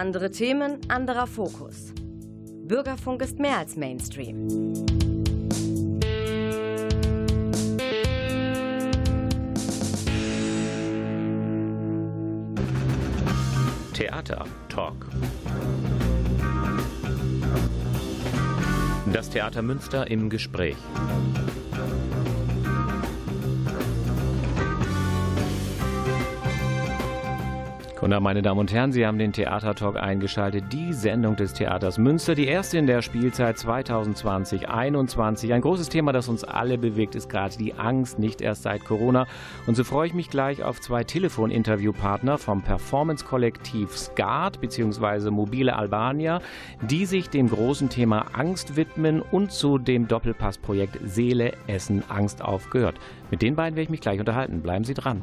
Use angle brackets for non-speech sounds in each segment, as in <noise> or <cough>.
Andere Themen, anderer Fokus. Bürgerfunk ist mehr als Mainstream. Theater Talk. Das Theater Münster im Gespräch. Und meine Damen und Herren, Sie haben den Theatertalk eingeschaltet, die Sendung des Theaters Münster, die erste in der Spielzeit 2020-21. Ein großes Thema, das uns alle bewegt, ist gerade die Angst, nicht erst seit Corona. Und so freue ich mich gleich auf zwei Telefoninterviewpartner vom Performance-Kollektiv SCART bzw. Mobile Albania, die sich dem großen Thema Angst widmen und zu dem Doppelpass-Projekt Seele, Essen, Angst aufgehört. Mit den beiden werde ich mich gleich unterhalten. Bleiben Sie dran.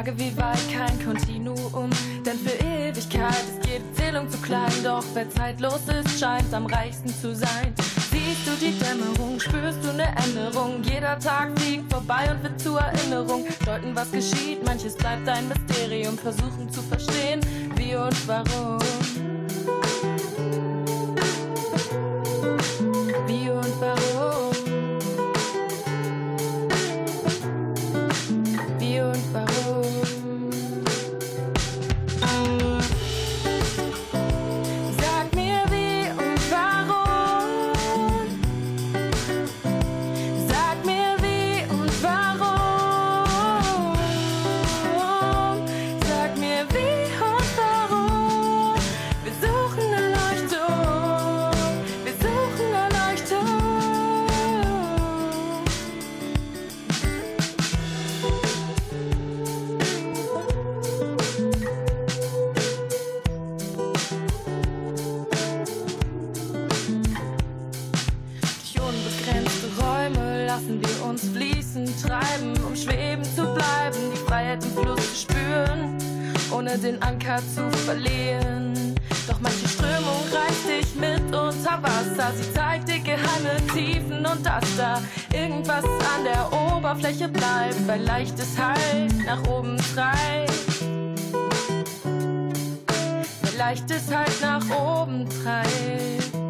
Frage, wie weit, kein Kontinuum. Denn für Ewigkeit ist jede Zählung zu klein. Doch wer zeitlos ist, scheint am reichsten zu sein die Dämmerung, spürst du eine Änderung. Jeder Tag fliegt vorbei und wird zur Erinnerung. Deuten, was geschieht, manches bleibt ein Mysterium. Versuchen zu verstehen, wie und warum. Licht es halt nach oben treibt.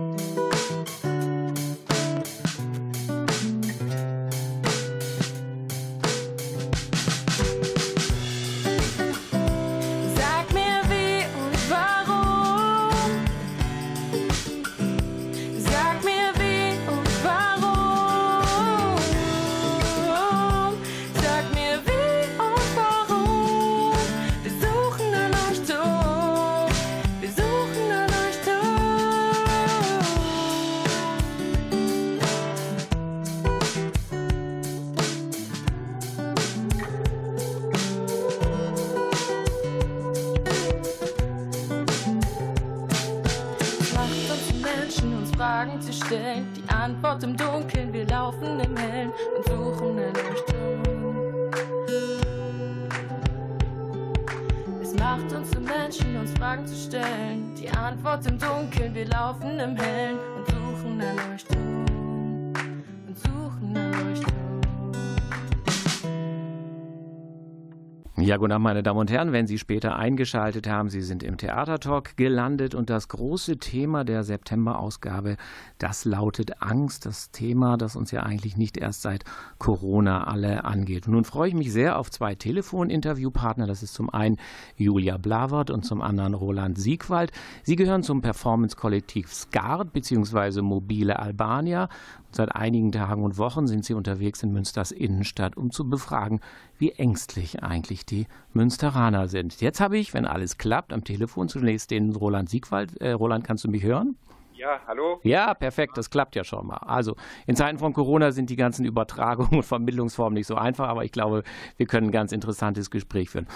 Ja, guten Abend, meine Damen und Herren. Wenn Sie später eingeschaltet haben, Sie sind im Theatertalk gelandet und das große Thema der September-Ausgabe, das lautet Angst. Das Thema, das uns ja eigentlich nicht erst seit Corona alle angeht. Und nun freue ich mich sehr auf zwei Telefoninterviewpartner. Das ist zum einen Julia Blavert und zum anderen Roland Siegwald. Sie gehören zum Performance-Kollektiv SCART bzw. Mobile Albania. Seit einigen Tagen und Wochen sind sie unterwegs in Münsters Innenstadt, um zu befragen, wie ängstlich eigentlich die Münsteraner sind. Jetzt habe ich, wenn alles klappt, am Telefon zunächst den Roland Siegwald. Äh, Roland, kannst du mich hören? Ja, hallo. Ja, perfekt, das klappt ja schon mal. Also in Zeiten von Corona sind die ganzen Übertragungen und Vermittlungsformen nicht so einfach, aber ich glaube, wir können ein ganz interessantes Gespräch führen.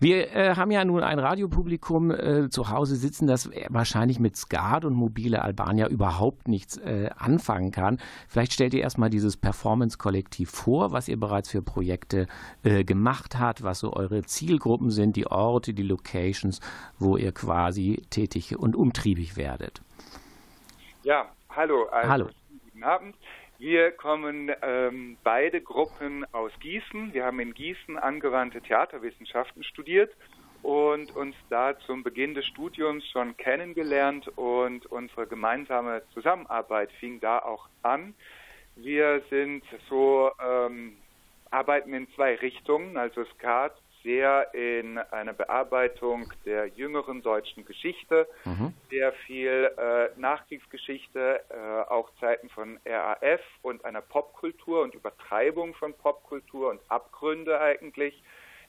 Wir äh, haben ja nun ein Radiopublikum äh, zu Hause sitzen, das wahrscheinlich mit Skat und mobile Albania überhaupt nichts äh, anfangen kann. Vielleicht stellt ihr erstmal dieses Performance-Kollektiv vor, was ihr bereits für Projekte äh, gemacht habt, was so eure Zielgruppen sind, die Orte, die Locations, wo ihr quasi tätig und umtriebig werdet. Ja, hallo. Also, hallo. Guten Abend. Wir kommen ähm, beide Gruppen aus Gießen. Wir haben in Gießen angewandte Theaterwissenschaften studiert und uns da zum Beginn des Studiums schon kennengelernt und unsere gemeinsame Zusammenarbeit fing da auch an. Wir sind so ähm, arbeiten in zwei Richtungen, also Skat sehr in eine Bearbeitung der jüngeren deutschen Geschichte, mhm. sehr viel äh, Nachkriegsgeschichte, äh, auch Zeiten von RAF und einer Popkultur und Übertreibung von Popkultur und Abgründe eigentlich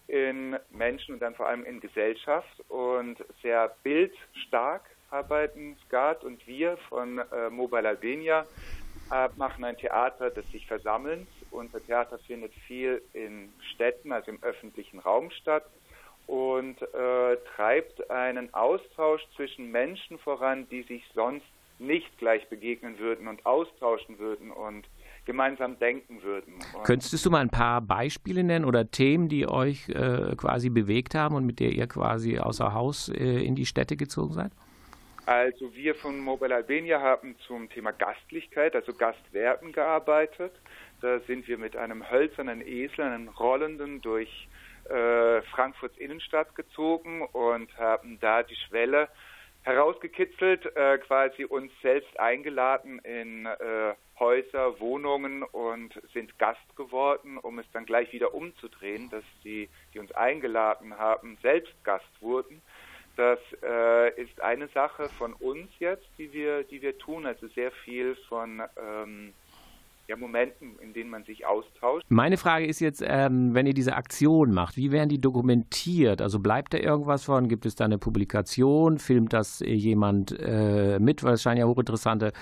in Menschen und dann vor allem in Gesellschaft und sehr bildstark arbeiten Skat und wir von äh, Mobile Albania äh, machen ein Theater des sich Versammelns unser Theater findet viel in Städten, also im öffentlichen Raum statt und äh, treibt einen Austausch zwischen Menschen voran, die sich sonst nicht gleich begegnen würden und austauschen würden und gemeinsam denken würden. Und Könntest du mal ein paar Beispiele nennen oder Themen, die euch äh, quasi bewegt haben und mit der ihr quasi außer Haus äh, in die Städte gezogen seid? Also wir von Mobile Albania haben zum Thema Gastlichkeit, also Gastwerten gearbeitet. Da sind wir mit einem hölzernen Esel, einen rollenden, durch äh, Frankfurts Innenstadt gezogen und haben da die Schwelle herausgekitzelt, äh, quasi uns selbst eingeladen in äh, Häuser, Wohnungen und sind Gast geworden, um es dann gleich wieder umzudrehen, dass die, die uns eingeladen haben, selbst Gast wurden. Das äh, ist eine Sache von uns jetzt, die wir, die wir tun, also sehr viel von ähm, ja, Momenten, in denen man sich austauscht. Meine Frage ist jetzt, ähm, wenn ihr diese Aktion macht, wie werden die dokumentiert? Also bleibt da irgendwas von? Gibt es da eine Publikation? Filmt das jemand äh, mit? Weil es scheint ja hochinteressante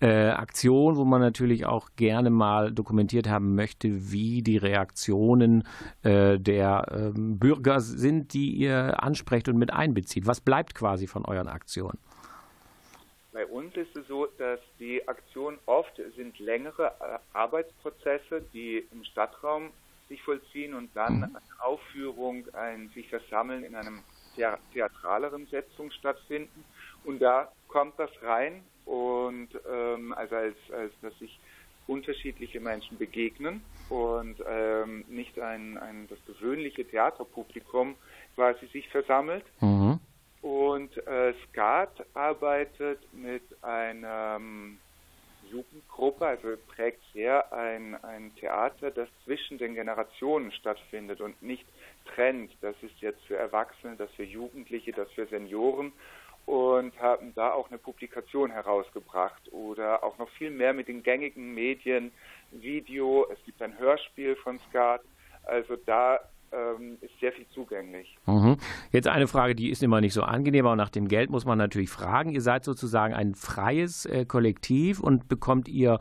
äh, Aktion, wo man natürlich auch gerne mal dokumentiert haben möchte, wie die Reaktionen äh, der ähm, Bürger sind, die ihr ansprecht und mit einbezieht. Was bleibt quasi von euren Aktionen? Bei uns ist es so, dass die Aktionen oft sind längere äh, Arbeitsprozesse, die im Stadtraum sich vollziehen und dann mhm. eine Aufführung, ein sich versammeln in einem theatraleren Setzung stattfinden. Und da kommt das rein und ähm, also als, als dass sich unterschiedliche Menschen begegnen und ähm, nicht ein, ein das gewöhnliche Theaterpublikum quasi sich versammelt. Mhm. Und äh, SCAT arbeitet mit einer Jugendgruppe, also prägt sehr ein, ein Theater, das zwischen den Generationen stattfindet und nicht trennt. Das ist jetzt für Erwachsene, das für Jugendliche, das für Senioren und haben da auch eine Publikation herausgebracht oder auch noch viel mehr mit den gängigen Medien, Video, es gibt ein Hörspiel von Skat. Also da ähm, ist sehr viel zugänglich. Mhm. Jetzt eine Frage, die ist immer nicht so angenehm, aber nach dem Geld muss man natürlich fragen. Ihr seid sozusagen ein freies äh, Kollektiv und bekommt ihr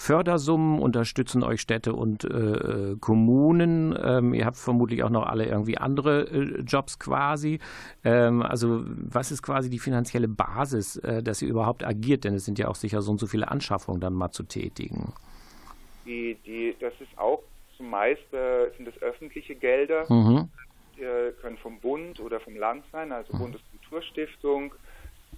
Fördersummen, unterstützen euch Städte und äh, Kommunen. Ähm, ihr habt vermutlich auch noch alle irgendwie andere äh, Jobs quasi. Ähm, also was ist quasi die finanzielle Basis, äh, dass ihr überhaupt agiert? Denn es sind ja auch sicher so und so viele Anschaffungen dann mal zu tätigen. Die, die, das ist auch zumeist äh, sind es öffentliche Gelder, mhm. die können vom Bund oder vom Land sein, also mhm. Bundeskulturstiftung,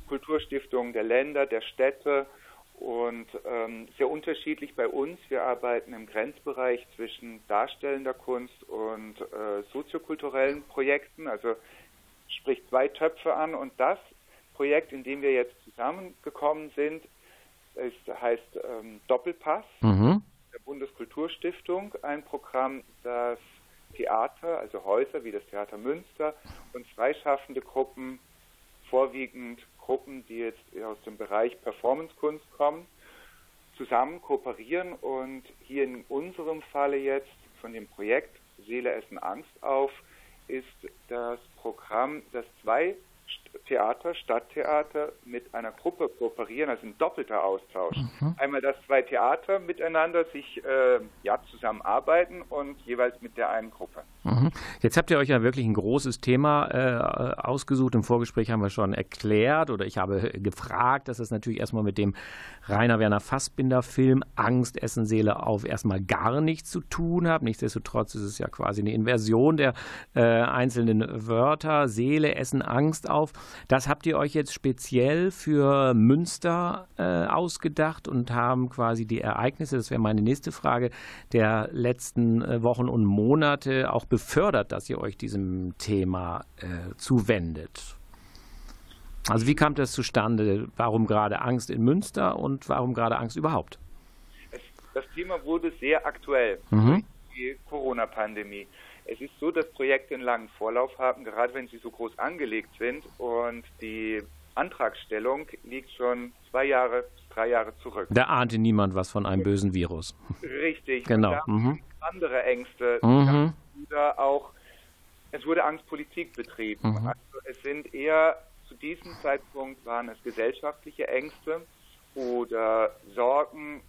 Kulturstiftung der Länder, der Städte und ähm, sehr unterschiedlich bei uns. Wir arbeiten im Grenzbereich zwischen darstellender Kunst und äh, soziokulturellen Projekten, also sprich zwei Töpfe an und das Projekt, in dem wir jetzt zusammengekommen sind, ist, heißt ähm, Doppelpass. Mhm Bundeskulturstiftung ein Programm, das Theater, also Häuser wie das Theater Münster und freischaffende Gruppen, vorwiegend Gruppen, die jetzt aus dem Bereich Performancekunst kommen, zusammen kooperieren und hier in unserem Falle jetzt von dem Projekt Seele essen Angst auf ist das Programm, das zwei Theater, Stadttheater mit einer Gruppe kooperieren, also ein doppelter Austausch. Mhm. Einmal, dass zwei Theater miteinander sich äh, ja, zusammenarbeiten und jeweils mit der einen Gruppe. Mhm. Jetzt habt ihr euch ja wirklich ein großes Thema äh, ausgesucht. Im Vorgespräch haben wir schon erklärt oder ich habe gefragt, dass es natürlich erstmal mit dem Rainer Werner Fassbinder Film Angst, Essen, Seele auf erstmal gar nichts zu tun hat. Nichtsdestotrotz ist es ja quasi eine Inversion der äh, einzelnen Wörter. Seele, Essen, Angst auf. Das habt ihr euch jetzt speziell für Münster äh, ausgedacht und haben quasi die Ereignisse, das wäre meine nächste Frage, der letzten äh, Wochen und Monate auch befördert, dass ihr euch diesem Thema äh, zuwendet. Also wie kam das zustande? Warum gerade Angst in Münster und warum gerade Angst überhaupt? Das Thema wurde sehr aktuell mhm. die Corona-Pandemie. Es ist so, dass Projekte einen langen Vorlauf haben, gerade wenn sie so groß angelegt sind und die Antragstellung liegt schon zwei Jahre, drei Jahre zurück. Da ahnte niemand was von einem bösen Virus. Richtig. Genau. Mhm. Andere Ängste. Mhm. Oder auch, es wurde Angstpolitik betrieben. Mhm. Also es sind eher zu diesem Zeitpunkt waren es gesellschaftliche Ängste oder Sorgen,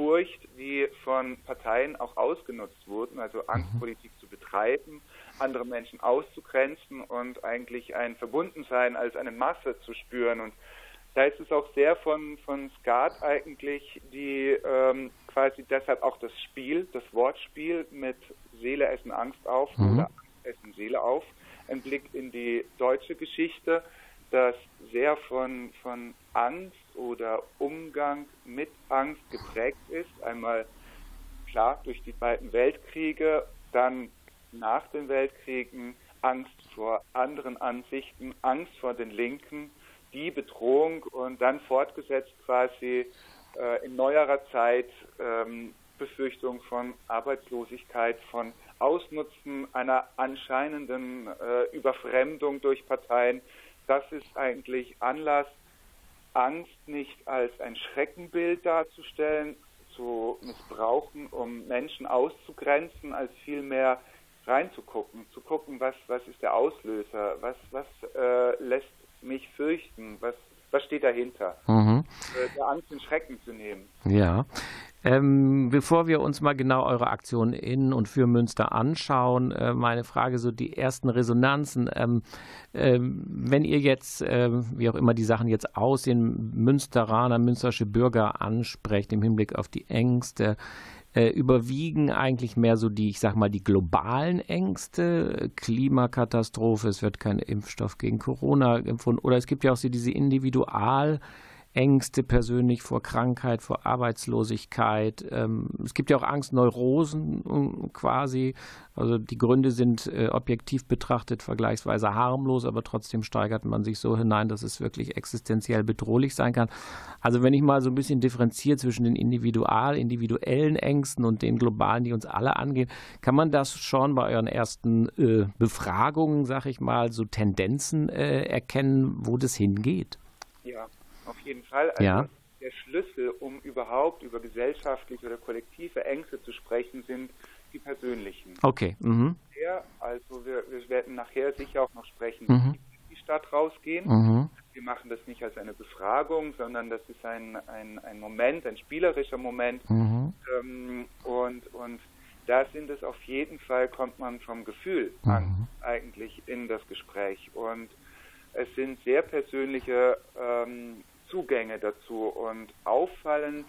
Furcht, die von Parteien auch ausgenutzt wurden, also Angstpolitik zu betreiben, andere Menschen auszugrenzen und eigentlich ein Verbundensein als eine Masse zu spüren. Und da ist es auch sehr von, von Skat eigentlich, die ähm, quasi deshalb auch das Spiel, das Wortspiel mit Seele essen Angst auf mhm. oder Angst essen Seele auf, ein Blick in die deutsche Geschichte, das sehr von, von Angst oder Umgang mit Angst geprägt ist. Einmal klar durch die beiden Weltkriege, dann nach den Weltkriegen Angst vor anderen Ansichten, Angst vor den Linken, die Bedrohung und dann fortgesetzt quasi äh, in neuerer Zeit ähm, Befürchtung von Arbeitslosigkeit, von Ausnutzen einer anscheinenden äh, Überfremdung durch Parteien. Das ist eigentlich Anlass, Angst nicht als ein Schreckenbild darzustellen, zu missbrauchen, um Menschen auszugrenzen, als vielmehr reinzugucken, zu gucken, was, was ist der Auslöser, was, was äh, lässt mich fürchten, was, was steht dahinter, mhm. äh, der Angst und Schrecken zu nehmen. Ja, ähm, bevor wir uns mal genau eure Aktion in und für Münster anschauen, äh, meine Frage, so die ersten Resonanzen. Ähm, ähm, wenn ihr jetzt, äh, wie auch immer die Sachen jetzt aussehen, Münsteraner, münstersche Bürger ansprecht im Hinblick auf die Ängste, äh, überwiegen eigentlich mehr so die, ich sag mal, die globalen Ängste, Klimakatastrophe, es wird kein Impfstoff gegen Corona empfunden, oder es gibt ja auch so diese Individual- Ängste persönlich vor Krankheit, vor Arbeitslosigkeit. Ähm, es gibt ja auch Angstneurosen quasi. Also die Gründe sind äh, objektiv betrachtet vergleichsweise harmlos, aber trotzdem steigert man sich so hinein, dass es wirklich existenziell bedrohlich sein kann. Also wenn ich mal so ein bisschen differenziere zwischen den individual, individuellen Ängsten und den globalen, die uns alle angehen, kann man das schon bei euren ersten äh, Befragungen, sag ich mal, so Tendenzen äh, erkennen, wo das hingeht? Ja, auf jeden Fall. Also ja. Der Schlüssel, um überhaupt über gesellschaftliche oder kollektive Ängste zu sprechen, sind die persönlichen. Okay. Mhm. Ja, also wir, wir, werden nachher sicher auch noch sprechen, mhm. wie in die Stadt rausgehen. Mhm. Wir machen das nicht als eine Befragung, sondern das ist ein, ein, ein Moment, ein spielerischer Moment. Mhm. Ähm, und, und da sind es auf jeden Fall, kommt man vom Gefühl mhm. an, eigentlich in das Gespräch. Und es sind sehr persönliche ähm, Zugänge dazu und auffallend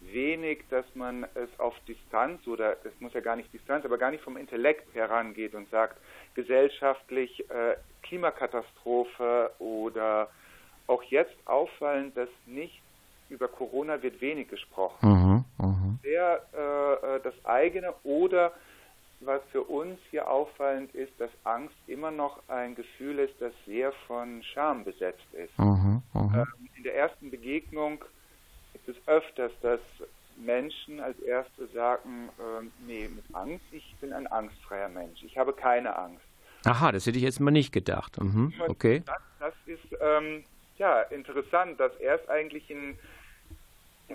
wenig, dass man es auf Distanz oder es muss ja gar nicht Distanz, aber gar nicht vom Intellekt herangeht und sagt, gesellschaftlich äh, Klimakatastrophe oder auch jetzt auffallend, dass nicht über Corona wird wenig gesprochen. Mhm, mh. Sehr äh, äh das eigene oder was für uns hier auffallend ist, dass Angst immer noch ein Gefühl ist, das sehr von Scham besetzt ist. Mhm, mhm. ähm, der ersten Begegnung ist es öfters, dass Menschen als Erste sagen, äh, nee, mit Angst, ich bin ein angstfreier Mensch, ich habe keine Angst. Aha, das hätte ich jetzt mal nicht gedacht. Mhm, okay. Das, das ist ähm, ja interessant, dass erst eigentlich in,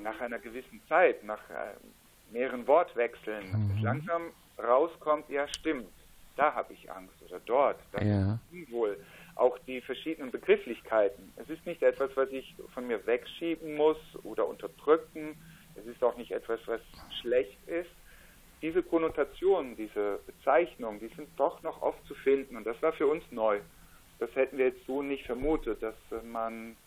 nach einer gewissen Zeit, nach äh, mehreren Wortwechseln, mhm. langsam rauskommt, ja stimmt, da habe ich Angst oder dort, das ja. ist unwohl. Auch die verschiedenen Begrifflichkeiten. Es ist nicht etwas, was ich von mir wegschieben muss oder unterdrücken. Es ist auch nicht etwas, was schlecht ist. Diese Konnotationen, diese Bezeichnungen, die sind doch noch oft zu finden und das war für uns neu. Das hätten wir jetzt so nicht vermutet, dass man,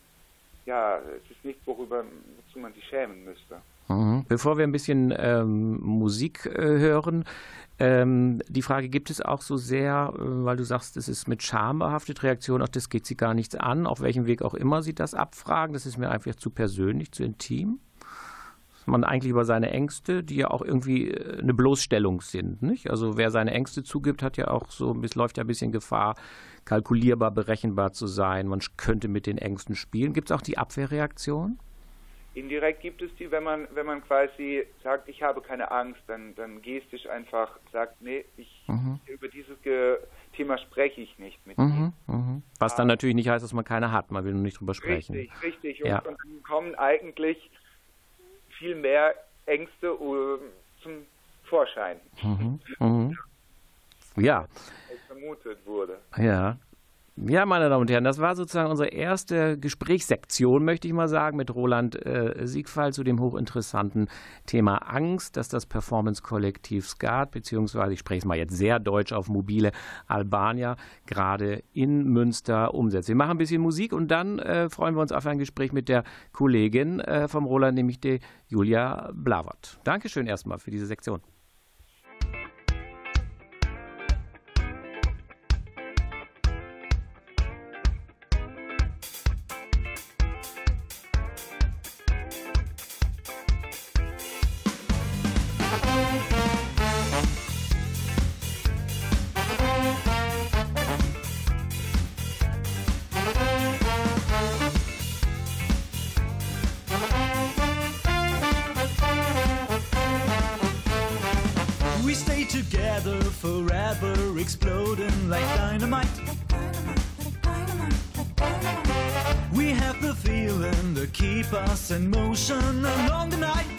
ja, es ist nichts, worüber wozu man sich schämen müsste. Mhm. Bevor wir ein bisschen ähm, Musik äh, hören, ähm, die Frage, gibt es auch so sehr, äh, weil du sagst, es ist mit Scham behaftet, Reaktion, auch das geht sie gar nichts an, auf welchem Weg auch immer sie das abfragen, das ist mir einfach zu persönlich, zu intim? Man eigentlich über seine Ängste, die ja auch irgendwie äh, eine Bloßstellung sind, nicht? Also wer seine Ängste zugibt, hat ja auch so, es läuft ja ein bisschen Gefahr, kalkulierbar, berechenbar zu sein. Man könnte mit den Ängsten spielen. Gibt es auch die Abwehrreaktion? Indirekt gibt es die, wenn man, wenn man quasi sagt, ich habe keine Angst, dann, dann gestisch einfach sagt, nee, ich, mhm. über dieses Ge Thema spreche ich nicht mit mhm, ihm. Was dann natürlich nicht heißt, dass man keine hat, man will nur nicht drüber sprechen. Richtig, richtig. Und, ja. und dann kommen eigentlich viel mehr Ängste uh, zum Vorschein. Mhm, mhm. Ja. Als vermutet wurde. Ja. Ja, meine Damen und Herren, das war sozusagen unsere erste Gesprächssektion, möchte ich mal sagen, mit Roland äh, Siegfall zu dem hochinteressanten Thema Angst, dass das Performance-Kollektiv SCAT, beziehungsweise ich spreche es mal jetzt sehr deutsch auf mobile Albania, gerade in Münster umsetzt. Wir machen ein bisschen Musik und dann äh, freuen wir uns auf ein Gespräch mit der Kollegin äh, vom Roland, nämlich der Julia Blavert. Dankeschön erstmal für diese Sektion. in motion along the night.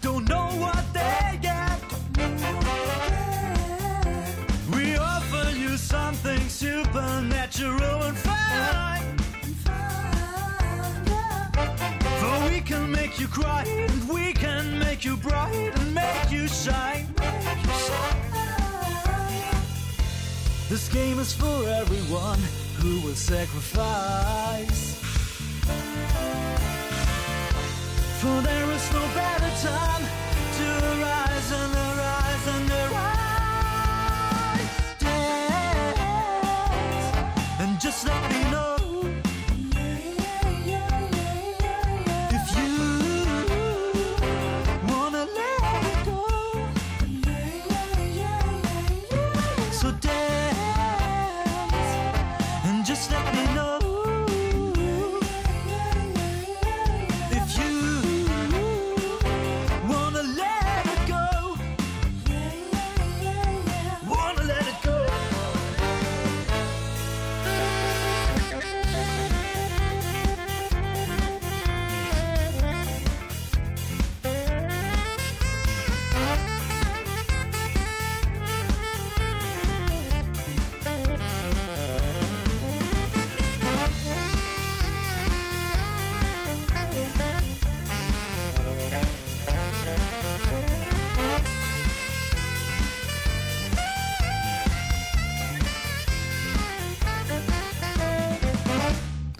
don't know what they get. We offer you something supernatural and fine. For we can make you cry, and we can make you bright and make you shine. This game is for everyone who will sacrifice. For there is no better.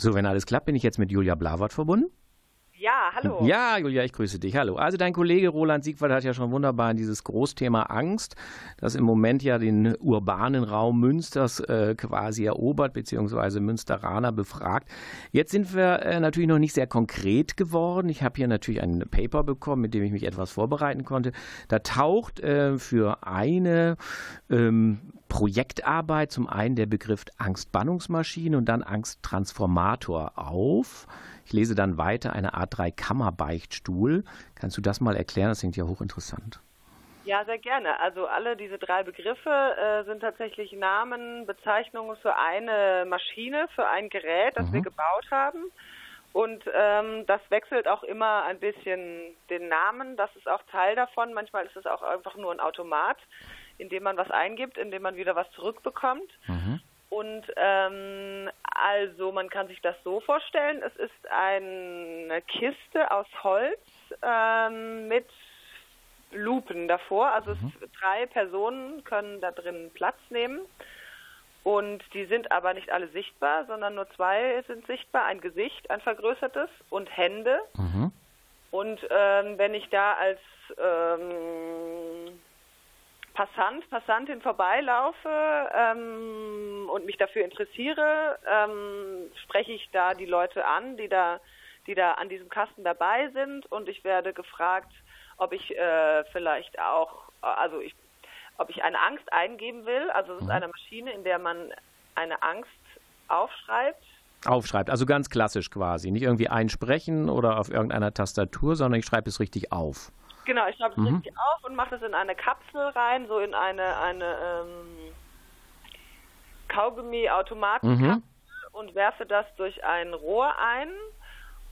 So, wenn alles klappt, bin ich jetzt mit Julia Blavert verbunden. Ja, hallo. Ja, Julia, ich grüße dich. Hallo. Also dein Kollege Roland Siegwald hat ja schon wunderbar in dieses Großthema Angst, das im Moment ja den urbanen Raum Münsters äh, quasi erobert, beziehungsweise Münsteraner befragt. Jetzt sind wir äh, natürlich noch nicht sehr konkret geworden. Ich habe hier natürlich ein Paper bekommen, mit dem ich mich etwas vorbereiten konnte. Da taucht äh, für eine ähm, Projektarbeit zum einen der Begriff Angstbannungsmaschine und dann Angsttransformator auf. Ich lese dann weiter eine Art Dreikammer-Beichtstuhl. Kannst du das mal erklären? Das klingt ja hochinteressant. Ja, sehr gerne. Also alle diese drei Begriffe äh, sind tatsächlich Namen, Bezeichnungen für eine Maschine, für ein Gerät, das mhm. wir gebaut haben. Und ähm, das wechselt auch immer ein bisschen den Namen. Das ist auch Teil davon. Manchmal ist es auch einfach nur ein Automat, in dem man was eingibt, in dem man wieder was zurückbekommt. Mhm. Und ähm, also man kann sich das so vorstellen, es ist eine Kiste aus Holz ähm, mit Lupen davor. Also mhm. es, drei Personen können da drin Platz nehmen. Und die sind aber nicht alle sichtbar, sondern nur zwei sind sichtbar. Ein Gesicht, ein vergrößertes und Hände. Mhm. Und ähm, wenn ich da als ähm, Passant, Passantin vorbeilaufe ähm, und mich dafür interessiere, ähm, spreche ich da die Leute an, die da, die da an diesem Kasten dabei sind und ich werde gefragt, ob ich äh, vielleicht auch, also ich, ob ich eine Angst eingeben will. Also es ist mhm. eine Maschine, in der man eine Angst aufschreibt. Aufschreibt, also ganz klassisch quasi. Nicht irgendwie einsprechen oder auf irgendeiner Tastatur, sondern ich schreibe es richtig auf. Genau, ich schreibe es mhm. richtig auf und mache das in eine Kapsel rein, so in eine, eine ähm, Kaugummi-Automatenkapsel mhm. und werfe das durch ein Rohr ein.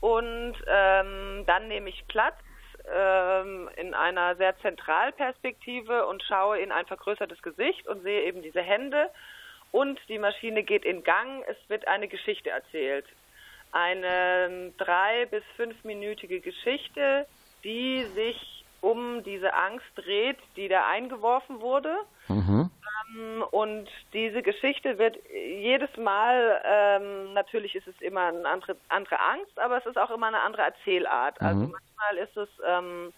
Und ähm, dann nehme ich Platz ähm, in einer sehr Zentralperspektive und schaue in ein vergrößertes Gesicht und sehe eben diese Hände. Und die Maschine geht in Gang. Es wird eine Geschichte erzählt. Eine drei- bis fünfminütige Geschichte, die sich um diese Angst dreht, die da eingeworfen wurde. Mhm. Ähm, und diese Geschichte wird jedes Mal, ähm, natürlich ist es immer eine andere, andere Angst, aber es ist auch immer eine andere Erzählart. Also mhm. Also manchmal ist es, ähm,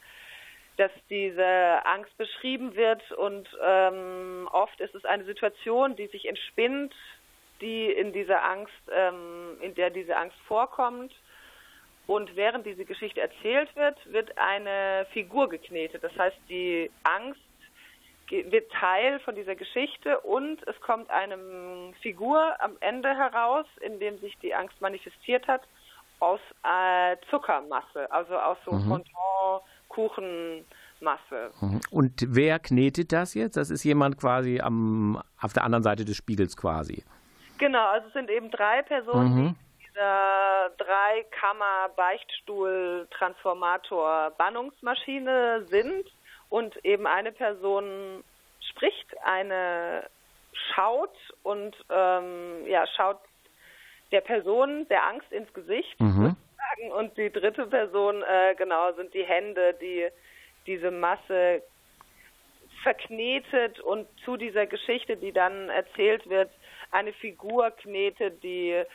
dass diese Angst beschrieben wird und ähm, oft ist es eine Situation, die sich entspinnt, die in dieser Angst, ähm, in der diese Angst vorkommt. Und während diese Geschichte erzählt wird, wird eine Figur geknetet. Das heißt, die Angst wird Teil von dieser Geschichte und es kommt eine Figur am Ende heraus, in dem sich die Angst manifestiert hat, aus äh, Zuckermasse, also aus so mhm. Kuchenmasse. Mhm. Und wer knetet das jetzt? Das ist jemand quasi am, auf der anderen Seite des Spiegels quasi. Genau, also es sind eben drei Personen, mhm dieser Dreikammer-Beichtstuhl-Transformator-Bannungsmaschine sind und eben eine Person spricht, eine schaut und ähm, ja schaut der Person der Angst ins Gesicht mhm. und die dritte Person äh, genau sind die Hände, die diese Masse verknetet und zu dieser Geschichte, die dann erzählt wird, eine Figur knetet, die äh,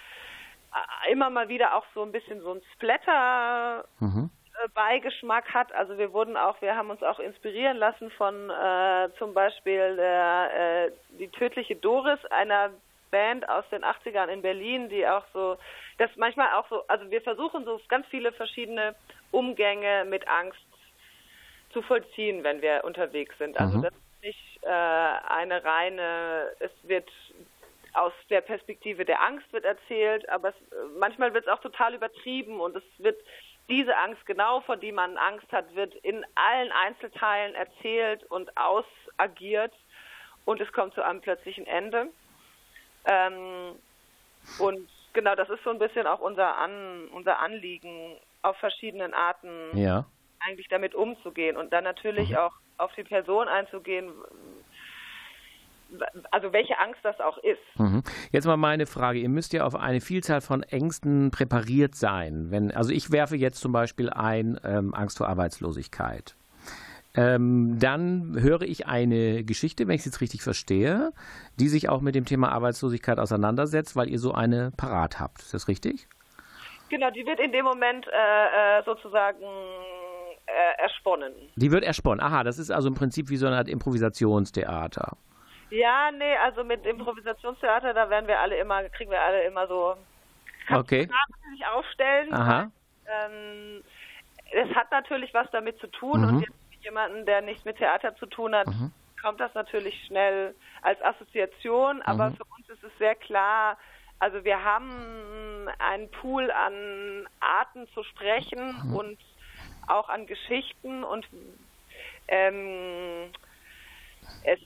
immer mal wieder auch so ein bisschen so ein Splatter mhm. Beigeschmack hat. Also wir wurden auch, wir haben uns auch inspirieren lassen von äh, zum Beispiel der, äh, die tödliche Doris, einer Band aus den 80ern in Berlin, die auch so, das manchmal auch so, also wir versuchen so ganz viele verschiedene Umgänge mit Angst zu vollziehen, wenn wir unterwegs sind. Also mhm. das ist nicht äh, eine reine, es wird aus der Perspektive der Angst wird erzählt, aber es, manchmal wird es auch total übertrieben und es wird diese Angst genau, vor die man Angst hat, wird in allen Einzelteilen erzählt und ausagiert und es kommt zu einem plötzlichen Ende. Ähm, und genau, das ist so ein bisschen auch unser, An, unser Anliegen, auf verschiedenen Arten ja. eigentlich damit umzugehen und dann natürlich mhm. auch auf die Person einzugehen, also welche Angst das auch ist. Mhm. Jetzt mal meine Frage. Ihr müsst ja auf eine Vielzahl von Ängsten präpariert sein. Wenn, also ich werfe jetzt zum Beispiel ein ähm, Angst vor Arbeitslosigkeit. Ähm, dann höre ich eine Geschichte, wenn ich es jetzt richtig verstehe, die sich auch mit dem Thema Arbeitslosigkeit auseinandersetzt, weil ihr so eine parat habt. Ist das richtig? Genau, die wird in dem Moment äh, äh sozusagen äh, ersponnen. Die wird ersponnen. Aha, das ist also im Prinzip wie so eine Art Improvisationstheater. Ja, nee, also mit Improvisationstheater, da werden wir alle immer, kriegen wir alle immer so okay. sich aufstellen. Aha. Ähm, es hat natürlich was damit zu tun mhm. und jetzt jemanden, der nichts mit Theater zu tun hat, mhm. kommt das natürlich schnell als Assoziation, aber mhm. für uns ist es sehr klar, also wir haben einen Pool an Arten zu sprechen mhm. und auch an Geschichten und ähm, es,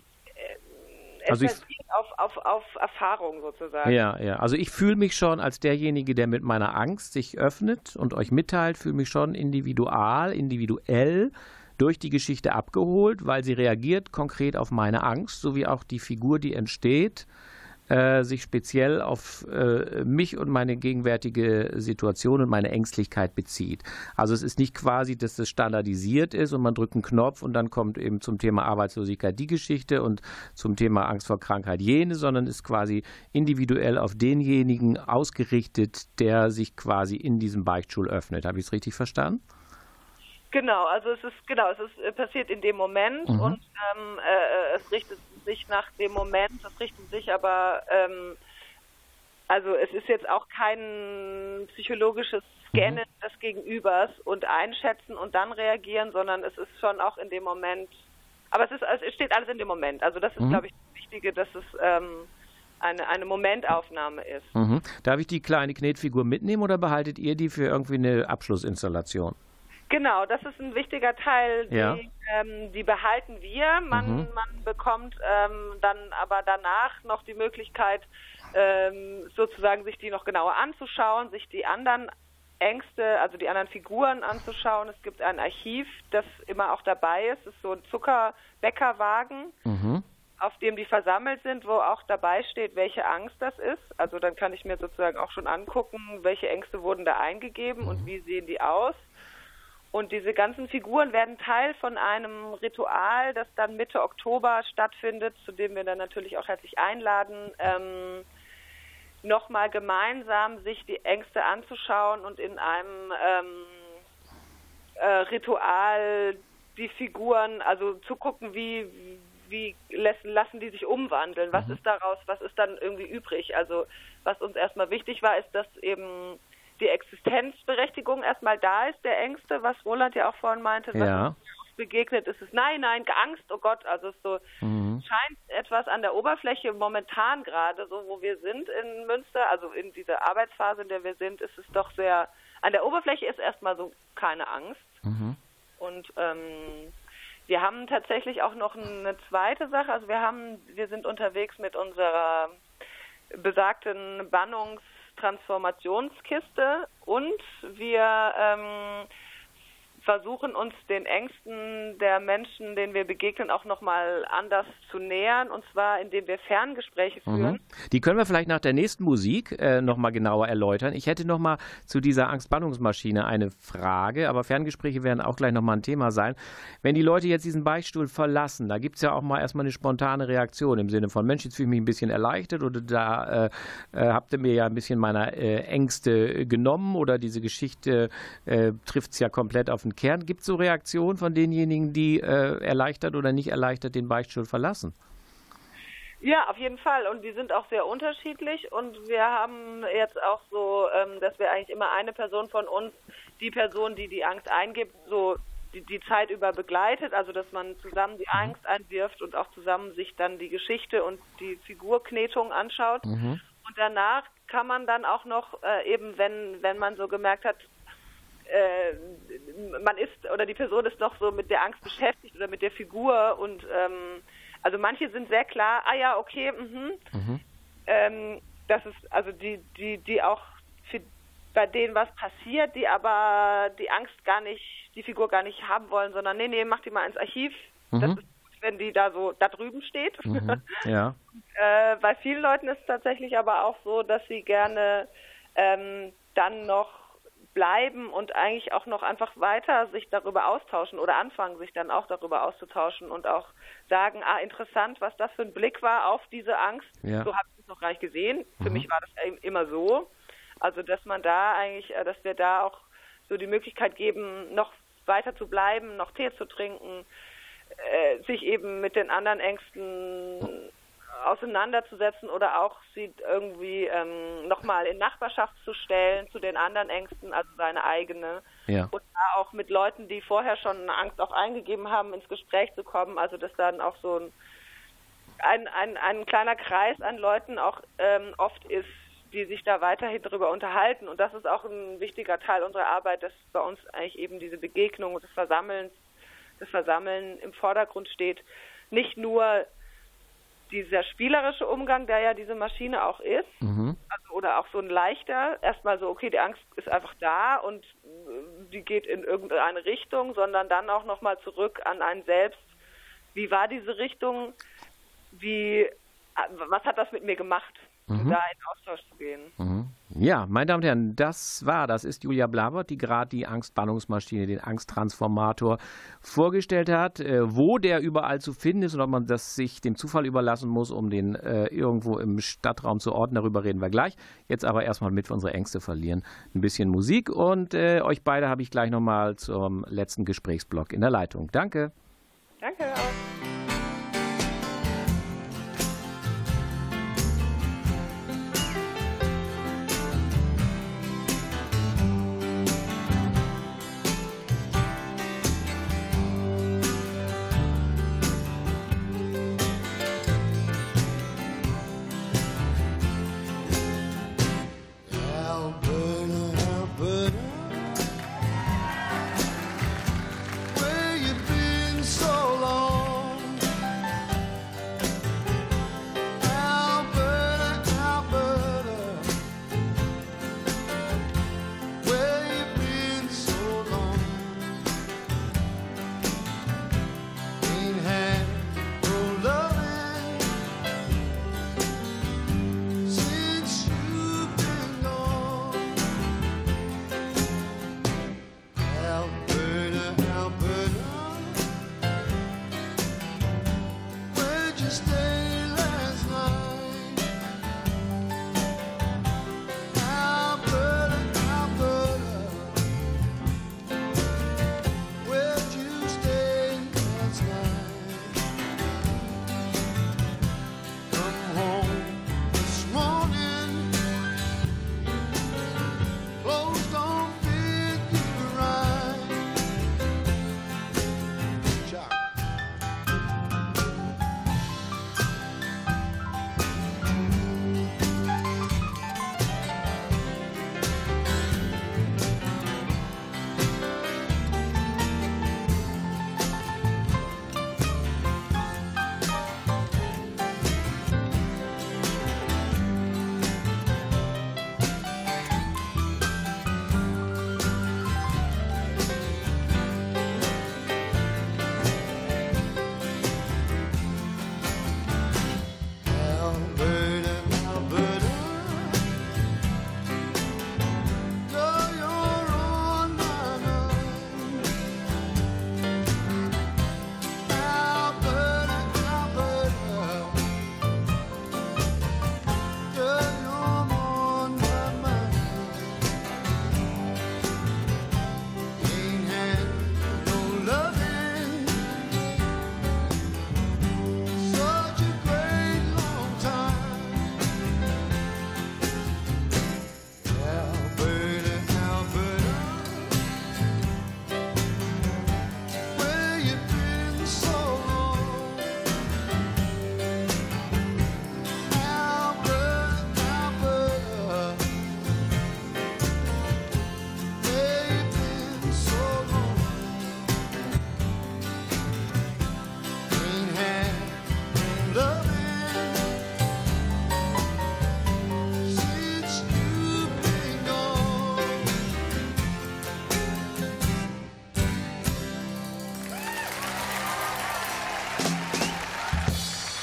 es also basiert auf, auf, auf Erfahrung sozusagen. Ja, ja. Also ich fühle mich schon als derjenige, der mit meiner Angst sich öffnet und euch mitteilt, fühle mich schon individual, individuell durch die Geschichte abgeholt, weil sie reagiert konkret auf meine Angst, sowie auch die Figur, die entsteht, äh, sich speziell auf äh, mich und meine gegenwärtige Situation und meine Ängstlichkeit bezieht. Also es ist nicht quasi, dass das standardisiert ist und man drückt einen Knopf und dann kommt eben zum Thema Arbeitslosigkeit die Geschichte und zum Thema Angst vor Krankheit jene, sondern ist quasi individuell auf denjenigen ausgerichtet, der sich quasi in diesem Beichtstuhl öffnet. Habe ich es richtig verstanden? Genau, also es ist genau, es ist äh, passiert in dem Moment mhm. und ähm, äh, es richtet sich nach dem Moment, es richtet sich aber ähm, also es ist jetzt auch kein psychologisches Scannen mhm. des Gegenübers und einschätzen und dann reagieren, sondern es ist schon auch in dem Moment, aber es ist es steht alles in dem Moment. Also das ist, mhm. glaube ich, das Wichtige, dass es ähm, eine, eine Momentaufnahme ist. Mhm. Darf ich die kleine Knetfigur mitnehmen oder behaltet ihr die für irgendwie eine Abschlussinstallation? Genau, das ist ein wichtiger Teil, die, ja. ähm, die behalten wir. Man, mhm. man bekommt ähm, dann aber danach noch die Möglichkeit, ähm, sozusagen sich die noch genauer anzuschauen, sich die anderen Ängste, also die anderen Figuren anzuschauen. Es gibt ein Archiv, das immer auch dabei ist. Es ist so ein Zuckerbäckerwagen, mhm. auf dem die versammelt sind, wo auch dabei steht, welche Angst das ist. Also dann kann ich mir sozusagen auch schon angucken, welche Ängste wurden da eingegeben mhm. und wie sehen die aus. Und diese ganzen Figuren werden Teil von einem Ritual, das dann Mitte Oktober stattfindet, zu dem wir dann natürlich auch herzlich einladen, ähm, nochmal gemeinsam sich die Ängste anzuschauen und in einem ähm, äh, Ritual die Figuren, also zu gucken, wie, wie lassen, lassen die sich umwandeln, was mhm. ist daraus, was ist dann irgendwie übrig. Also was uns erstmal wichtig war, ist, dass eben die Existenzberechtigung erstmal da ist, der Ängste, was Roland ja auch vorhin meinte, was ja. begegnet, ist es nein, nein, Angst, oh Gott, also es so mhm. scheint etwas an der Oberfläche momentan gerade, so wo wir sind in Münster, also in dieser Arbeitsphase, in der wir sind, ist es doch sehr, an der Oberfläche ist erstmal so keine Angst. Mhm. Und ähm, wir haben tatsächlich auch noch eine zweite Sache, also wir haben, wir sind unterwegs mit unserer besagten Bannungs- Transformationskiste und wir ähm, versuchen uns den Ängsten der Menschen, denen wir begegnen, auch nochmal anders zu nähern, und zwar indem wir Ferngespräche mhm. führen. Mhm. Die können wir vielleicht nach der nächsten Musik äh, nochmal genauer erläutern. Ich hätte nochmal zu dieser Angstbannungsmaschine eine Frage, aber Ferngespräche werden auch gleich nochmal ein Thema sein. Wenn die Leute jetzt diesen Beichtstuhl verlassen, da gibt es ja auch mal erstmal eine spontane Reaktion im Sinne von, Mensch, jetzt fühle ich mich ein bisschen erleichtert oder da äh, äh, habt ihr mir ja ein bisschen meiner äh, Ängste genommen oder diese Geschichte äh, trifft es ja komplett auf den Kern. Gibt es so Reaktionen von denjenigen, die äh, erleichtert oder nicht erleichtert den Beichtstuhl verlassen? Ja, auf jeden Fall. Und die sind auch sehr unterschiedlich. Und wir haben jetzt auch so, ähm, dass wir eigentlich immer eine Person von uns, die Person, die die Angst eingibt, so die, die Zeit über begleitet. Also, dass man zusammen die mhm. Angst einwirft und auch zusammen sich dann die Geschichte und die Figurknetung anschaut. Mhm. Und danach kann man dann auch noch äh, eben, wenn, wenn man so gemerkt hat, äh, man ist oder die Person ist noch so mit der Angst beschäftigt oder mit der Figur und ähm, also manche sind sehr klar, ah ja, okay, mhm. mhm. Ähm, das ist also die, die, die auch für, bei denen was passiert, die aber die Angst gar nicht, die Figur gar nicht haben wollen, sondern nee, nee, mach die mal ins Archiv. Mhm. Das ist gut, wenn die da so da drüben steht. Mhm. <laughs> Ja. äh, bei vielen Leuten ist es tatsächlich aber auch so, dass sie gerne ähm, dann noch bleiben und eigentlich auch noch einfach weiter sich darüber austauschen oder anfangen, sich dann auch darüber auszutauschen und auch sagen, ah, interessant, was das für ein Blick war auf diese Angst. Ja. So habe ich es noch gar nicht gesehen. Für mhm. mich war das immer so. Also, dass man da eigentlich, äh, dass wir da auch so die Möglichkeit geben, noch weiter zu bleiben, noch Tee zu trinken, äh, sich eben mit den anderen Ängsten auseinanderzusetzen oder auch sie irgendwie ähm, nochmal in Nachbarschaft zu stellen zu den anderen Ängsten, also seine eigene. Ja. Und da auch mit Leuten, die vorher schon eine Angst auch eingegeben haben, ins Gespräch zu kommen. Also dass dann auch so ein, ein, ein, ein kleiner Kreis an Leuten auch ähm, oft ist, die sich da weiterhin darüber unterhalten. Und das ist auch ein wichtiger Teil unserer Arbeit, dass bei uns eigentlich eben diese Begegnung des Versammelns, das Versammeln im Vordergrund steht. Nicht nur dieser spielerische Umgang, der ja diese Maschine auch ist, mhm. also, oder auch so ein leichter, erstmal so, okay, die Angst ist einfach da und äh, die geht in irgendeine Richtung, sondern dann auch nochmal zurück an einen selbst. Wie war diese Richtung? Wie, äh, was hat das mit mir gemacht? Mhm. Da in Austausch zu gehen. Mhm. Ja, meine Damen und Herren, das war, das ist Julia Blabert, die gerade die Angstbannungsmaschine, den Angsttransformator vorgestellt hat. Äh, wo der überall zu finden ist und ob man das sich dem Zufall überlassen muss, um den äh, irgendwo im Stadtraum zu orten, darüber reden wir gleich. Jetzt aber erstmal mit unsere Ängste verlieren. Ein bisschen Musik und äh, euch beide habe ich gleich nochmal zum letzten Gesprächsblock in der Leitung. Danke. Danke auch.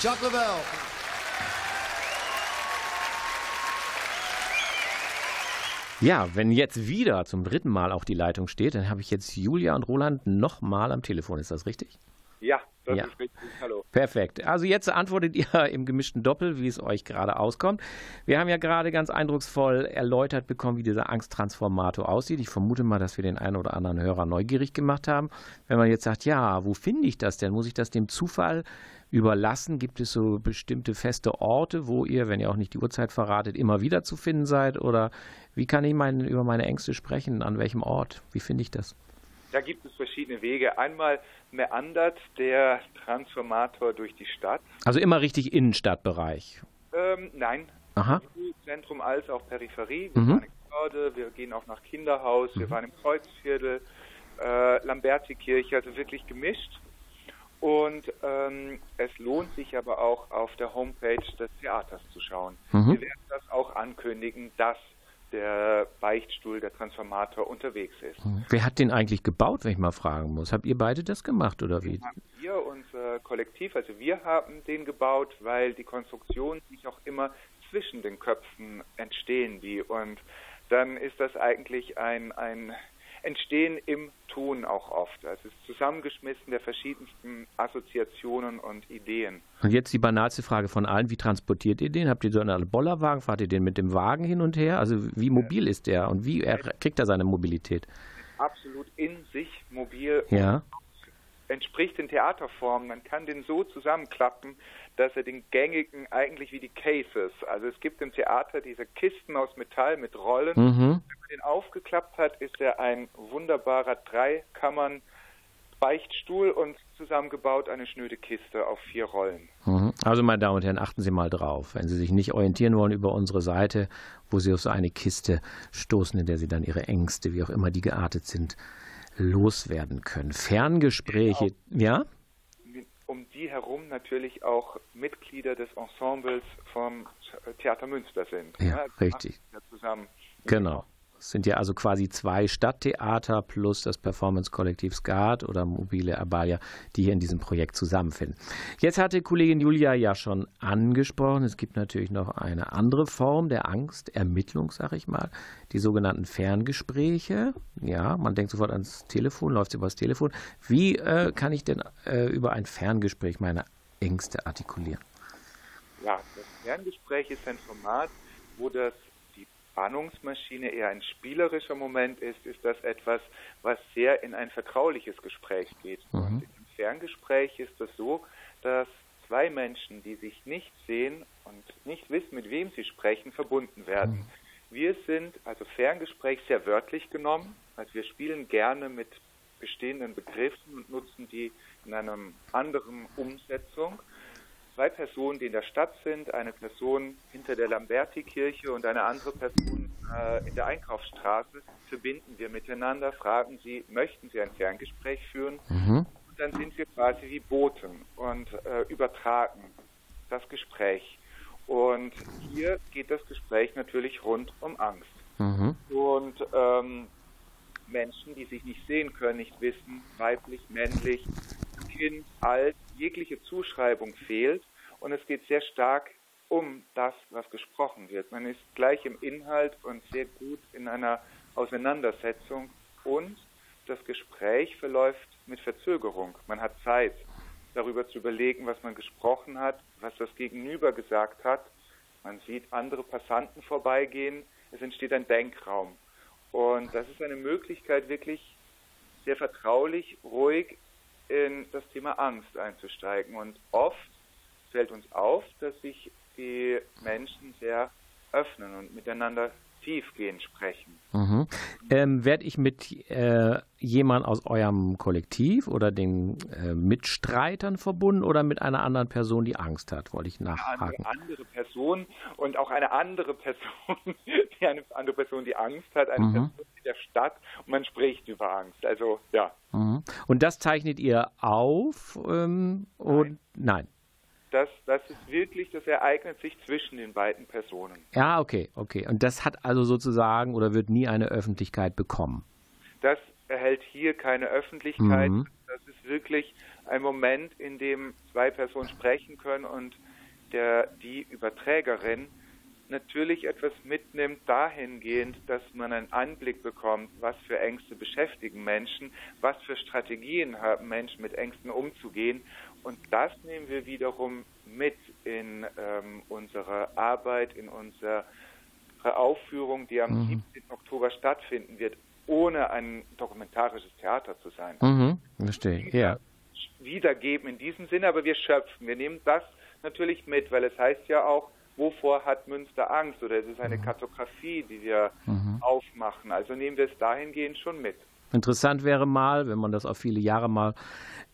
Chuck Lavelle. Ja, wenn jetzt wieder zum dritten Mal auch die Leitung steht, dann habe ich jetzt Julia und Roland nochmal am Telefon. Ist das richtig? Ja, das Ja. ist richtig. Hallo. Perfekt. Also jetzt antwortet <laughs> ihr im gemischten Doppel, wie es euch gerade auskommt. Wir haben ja gerade ganz eindrucksvoll erläutert bekommen, wie dieser Angsttransformator aussieht. Ich vermute mal, dass wir den einen oder anderen Hörer neugierig gemacht haben. Wenn man jetzt sagt, ja, wo finde ich das denn? Muss ich das dem Zufall überlassen? Gibt es so bestimmte feste Orte, wo ihr, wenn ihr auch nicht die Uhrzeit verratet, immer wieder zu finden seid? Oder wie kann ich mein, über meine Ängste sprechen? An welchem Ort? Wie finde ich das? Da gibt es verschiedene Wege. Einmal meandert der Transformator durch die Stadt. Also immer richtig Innenstadtbereich. Ähm, nein, Aha. Zentrum als auch Peripherie. Wir Mhm. fahren in Förde, wir gehen auch nach Kinderhaus, wir waren im Kreuzviertel, äh, Lamberti-Kirche, also wirklich gemischt. Und ähm, es lohnt sich aber auch auf der Homepage des Theaters zu schauen. Mhm. Wir werden das auch ankündigen, dass der Beichtstuhl, der Transformator unterwegs ist. Wer hat den eigentlich gebaut, wenn ich mal fragen muss? Habt ihr beide das gemacht oder wie? haben wir, unser Kollektiv, also wir haben den gebaut, weil die Konstruktionen sich auch immer zwischen den Köpfen entstehen wie und dann ist das eigentlich ein, ein Entstehen im Tun auch oft. Also es ist zusammengeschmissen der verschiedensten Assoziationen und Ideen. Und jetzt die banalste Frage von allen, wie transportiert ihr den? Habt ihr so einen Bollerwagen? Fahrt ihr den mit dem Wagen hin und her? Also wie mobil ist der und wie er, kriegt er seine Mobilität? Absolut in sich mobil Ja. Entspricht den Theaterformen. Man kann den so zusammenklappen, dass er den gängigen, eigentlich wie die Cases, also es gibt im Theater diese Kisten aus Metall mit Rollen. Mhm. Wenn man den aufgeklappt hat, ist er ein wunderbarer Dreikammern Beichtstuhl und zusammengebaut eine schnöde Kiste auf vier Rollen. Mhm. Also meine Damen und Herren, achten Sie mal drauf. Wenn Sie sich nicht orientieren wollen über unsere Seite, wo Sie auf so eine Kiste stoßen, in der Sie dann Ihre Ängste, wie auch immer die geartet sind, loswerden können. Ferngespräche, ja? Um die herum natürlich auch Mitglieder des Ensembles vom Theater Münster sind. Ja, Also richtig. Zusammen. Genau. Es sind ja also quasi zwei Stadttheater plus das Performance-Kollektiv Skat oder Mobile Abalia, die hier in diesem Projekt zusammenfinden. Jetzt hatte Kollegin Julia ja schon angesprochen, es gibt natürlich noch eine andere Form der Angstermittlung, sag ich mal, die sogenannten Ferngespräche. Ja, man denkt sofort ans Telefon, läuft über das Telefon. Wie äh, kann ich denn äh, über ein Ferngespräch meine Ängste artikulieren? Ja, das Ferngespräch ist ein Format, wo das Spannungsmaschine eher ein spielerischer Moment ist, ist das etwas, was sehr in ein vertrauliches Gespräch geht. Und im Ferngespräch ist es so, dass zwei Menschen, die sich nicht sehen und nicht wissen, mit wem sie sprechen, verbunden werden. Wir sind also Ferngespräch sehr wörtlich genommen, also wir spielen gerne mit bestehenden Begriffen und nutzen die in einer anderen Umsetzung zwei Personen, die in der Stadt sind, eine Person hinter der Lamberti-Kirche und eine andere Person äh, in der Einkaufsstraße, verbinden wir miteinander, fragen sie, möchten sie ein Ferngespräch führen? Und dann sind wir quasi wie Boten und äh, übertragen das Gespräch. Und hier geht das Gespräch natürlich rund um Angst. Und ähm, Menschen, die sich nicht sehen können, nicht wissen, weiblich, männlich, Kind, alt, jegliche Zuschreibung fehlt und es geht sehr stark um das, was gesprochen wird. Man ist gleich im Inhalt und sehr gut in einer Auseinandersetzung und das Gespräch verläuft mit Verzögerung. Man hat Zeit, darüber zu überlegen, was man gesprochen hat, was das Gegenüber gesagt hat. Man sieht andere Passanten vorbeigehen. Es entsteht ein Denkraum. Und das ist eine Möglichkeit, wirklich sehr vertraulich, ruhig in das Thema Angst einzusteigen. Und oft fällt uns auf, dass sich die Menschen sehr öffnen und miteinander tiefgehend sprechen. Mhm. Ähm, Werde ich mit äh, jemand aus eurem Kollektiv oder den äh, Mitstreitern verbunden oder mit einer anderen Person, die Angst hat? Wollte ich Eine nachhaken. andere, andere Person und auch eine andere <laughs> Person, die eine andere Person, die Angst hat, eine Mhm. Person der Stadt und man spricht über Angst. Also ja, Mhm. Und das zeichnet ihr auf? Ähm, und nein. das, das ist wirklich, das ereignet sich zwischen den beiden Personen. Ja, okay, okay. Und das hat also sozusagen oder wird nie eine Öffentlichkeit bekommen. Das erhält hier keine Öffentlichkeit. Mhm. Das ist wirklich ein Moment, in dem zwei Personen sprechen können und der, die Überträgerin natürlich etwas mitnimmt dahingehend, dass man einen Anblick bekommt, was für Ängste beschäftigen Menschen, was für Strategien haben Menschen mit Ängsten umzugehen. Und das nehmen wir wiederum mit in ähm, unsere Arbeit, in unsere Aufführung, die am mhm. 17. Oktober stattfinden wird, ohne ein dokumentarisches Theater zu sein. Mhm, verstehe, ja. Wiedergeben in diesem Sinne, aber wir schöpfen. Wir nehmen das natürlich mit, weil es heißt ja auch, wovor hat Münster Angst? Oder es ist eine mhm. Kartografie, die wir mhm. aufmachen. Also nehmen wir es dahingehend schon mit. Interessant wäre mal, wenn man das auf viele Jahre mal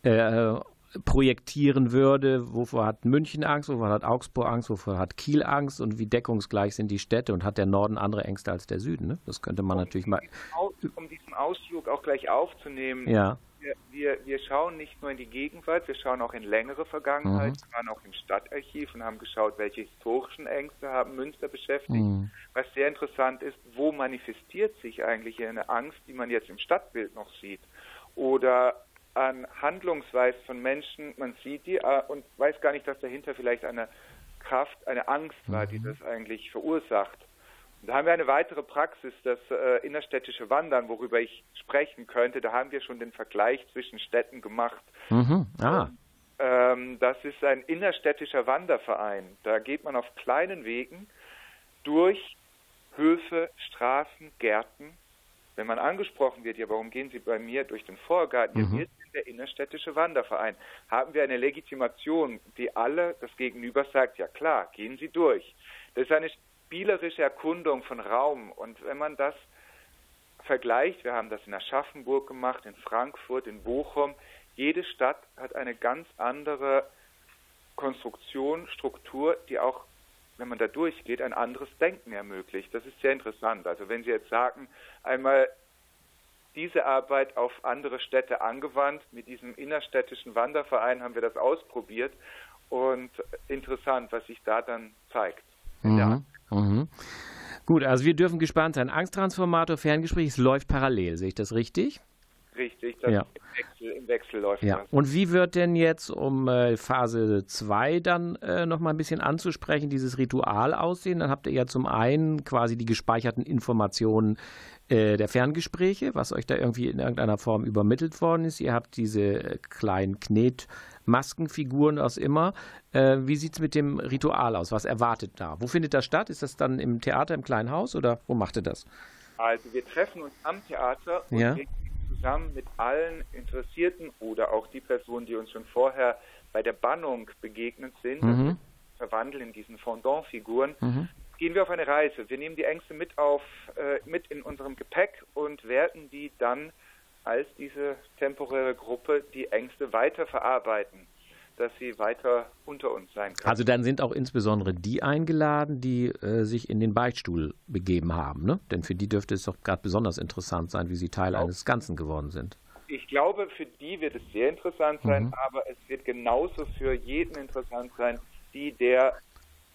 äh, projektieren würde, wovor hat München Angst, wovor hat Augsburg Angst, wovor hat Kiel Angst und wie deckungsgleich sind die Städte und hat der Norden andere Ängste als der Süden. Ne? Das könnte man um natürlich mal. Um diesen Ausflug auch gleich aufzunehmen, ja. Wir, wir, wir, schauen nicht nur in die Gegenwart, wir schauen auch in längere Vergangenheit, mhm. wir waren auch im Stadtarchiv und haben geschaut, welche historischen Ängste haben Münster beschäftigt. Mhm. Was sehr interessant ist, wo manifestiert sich eigentlich eine Angst, die man jetzt im Stadtbild noch sieht? Oder an Handlungsweise von Menschen, man sieht die äh, und weiß gar nicht, dass dahinter vielleicht eine Kraft, eine Angst war, die mhm. das eigentlich verursacht. Da haben wir eine weitere Praxis, das äh, innerstädtische Wandern, worüber ich sprechen könnte. Da haben wir schon den Vergleich zwischen Städten gemacht. Mhm. Ah. Ähm, das ist ein innerstädtischer Wanderverein. Da geht man auf kleinen Wegen durch Höfe, Straßen, Gärten. Wenn man angesprochen wird, ja, warum gehen Sie bei mir durch den Vorgarten? Mhm. Ja, wir der innerstädtische Wanderverein. Haben wir eine Legitimation, die alle das Gegenüber sagt, ja klar, gehen Sie durch. Das ist eine spielerische Erkundung von Raum. Und wenn man das vergleicht, wir haben das in Aschaffenburg gemacht, in Frankfurt, in Bochum, jede Stadt hat eine ganz andere Konstruktion, Struktur, die auch, wenn man da durchgeht, ein anderes Denken ermöglicht. Das ist sehr interessant. Also wenn Sie jetzt sagen, einmal diese Arbeit auf andere Städte angewandt. Mit diesem innerstädtischen Wanderverein haben wir das ausprobiert und interessant, was sich da dann zeigt. Mhm. Mhm. Gut, also wir dürfen gespannt sein. Angsttransformator, Ferngespräch, es läuft parallel, sehe ich das richtig? Richtig, das ja. im, Wechsel, im Wechsel läuft ja. das. Und wie wird denn jetzt, um äh, Phase 2 dann äh, nochmal ein bisschen anzusprechen, dieses Ritual aussehen? Dann habt ihr ja zum einen quasi die gespeicherten Informationen äh, der Ferngespräche, was euch da irgendwie in irgendeiner Form übermittelt worden ist. Ihr habt diese äh, kleinen Knetmaskenfiguren aus immer. Äh, wie sieht es mit dem Ritual aus? Was erwartet da? Wo findet das statt? Ist das dann im Theater, im kleinen Haus oder wo macht ihr das? Also wir treffen uns am Theater und ja. Zusammen mit allen Interessierten oder auch die Personen, die uns schon vorher bei der Bannung begegnet sind, mhm. verwandeln in diesen Fondant-Figuren, mhm gehen wir auf eine Reise. Wir nehmen die Ängste mit auf, äh, mit in unserem Gepäck und werten die dann als diese temporäre Gruppe die Ängste weiter verarbeiten, dass sie weiter unter uns sein können. Also dann sind auch insbesondere die eingeladen, die äh, sich in den Beichtstuhl begeben haben, ne? Denn für die dürfte es doch gerade besonders interessant sein, wie sie Teil genau. eines Ganzen geworden sind. Ich glaube, für die wird es sehr interessant sein, mhm. aber es wird genauso für jeden interessant sein, die der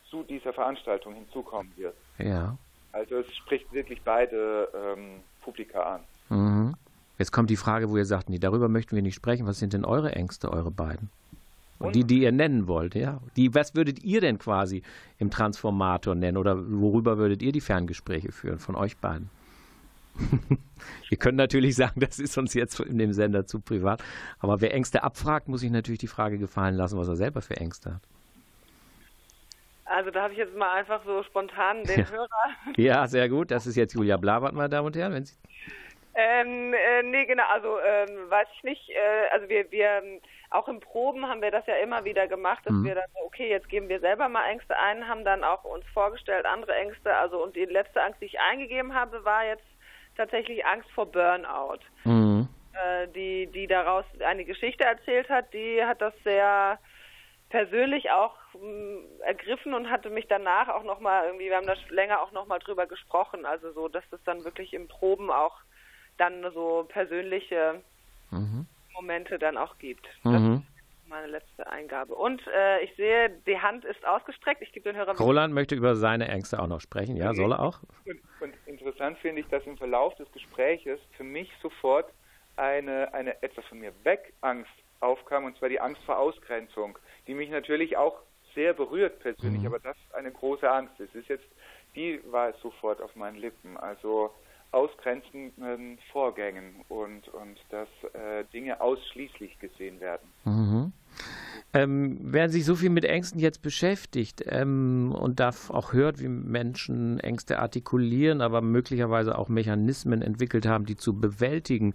zu dieser Veranstaltung hinzukommen wird. Ja. Also es spricht wirklich beide ähm, Publika an. Mhm. Jetzt kommt die Frage, wo ihr sagt, nee, darüber möchten wir nicht sprechen. Was sind denn eure Ängste, eure beiden? Und die, die ihr nennen wollt, ja. Die, was würdet ihr denn quasi im Transformator nennen oder worüber würdet ihr die Ferngespräche führen von euch beiden? <laughs> ihr könnt natürlich sagen, das ist uns jetzt in dem Sender zu privat. Aber wer Ängste abfragt, muss sich natürlich die Frage gefallen lassen, was er selber für Ängste hat. Also da habe ich jetzt mal einfach so spontan den <laughs> ja. Hörer. Ja, sehr gut. Das ist jetzt Julia Blabert, meine Damen und Herren. Wenn Sie ähm, äh, nee, genau, also ähm, weiß ich nicht. Äh, also wir, wir auch im Proben haben wir das ja immer wieder gemacht, dass mhm. wir dann, okay, jetzt geben wir selber mal Ängste ein, haben dann auch uns vorgestellt, andere Ängste. Also und die letzte Angst, die ich eingegeben habe, war jetzt tatsächlich Angst vor Burnout. Mhm. Äh, die, die daraus eine Geschichte erzählt hat, die hat das sehr persönlich auch mh, hm, ergriffen und hatte mich danach auch nochmal irgendwie, wir haben da länger auch nochmal drüber gesprochen, also so, dass es dann wirklich im Proben auch dann so persönliche mhm. Momente dann auch gibt. Mhm. Das ist meine letzte Eingabe. Und äh, ich sehe, die Hand ist ausgestreckt. Ich gebe den Hörer. Roland möchte über seine Ängste auch noch sprechen. Ja, soll er auch? Und, und interessant finde ich, dass im Verlauf des Gespräches für mich sofort eine, eine etwas von mir weg Angst aufkam, und zwar die Angst vor Ausgrenzung die mich natürlich auch sehr berührt persönlich, Mhm. aber das ist eine große Angst. Es ist jetzt, die war es sofort auf meinen Lippen. Also ausgrenzenden Vorgängen und, und dass äh, Dinge ausschließlich gesehen werden. Mhm. Ähm, wer sich so viel mit Ängsten jetzt beschäftigt ähm, und darf auch hört, wie Menschen Ängste artikulieren, aber möglicherweise auch Mechanismen entwickelt haben, die zu bewältigen,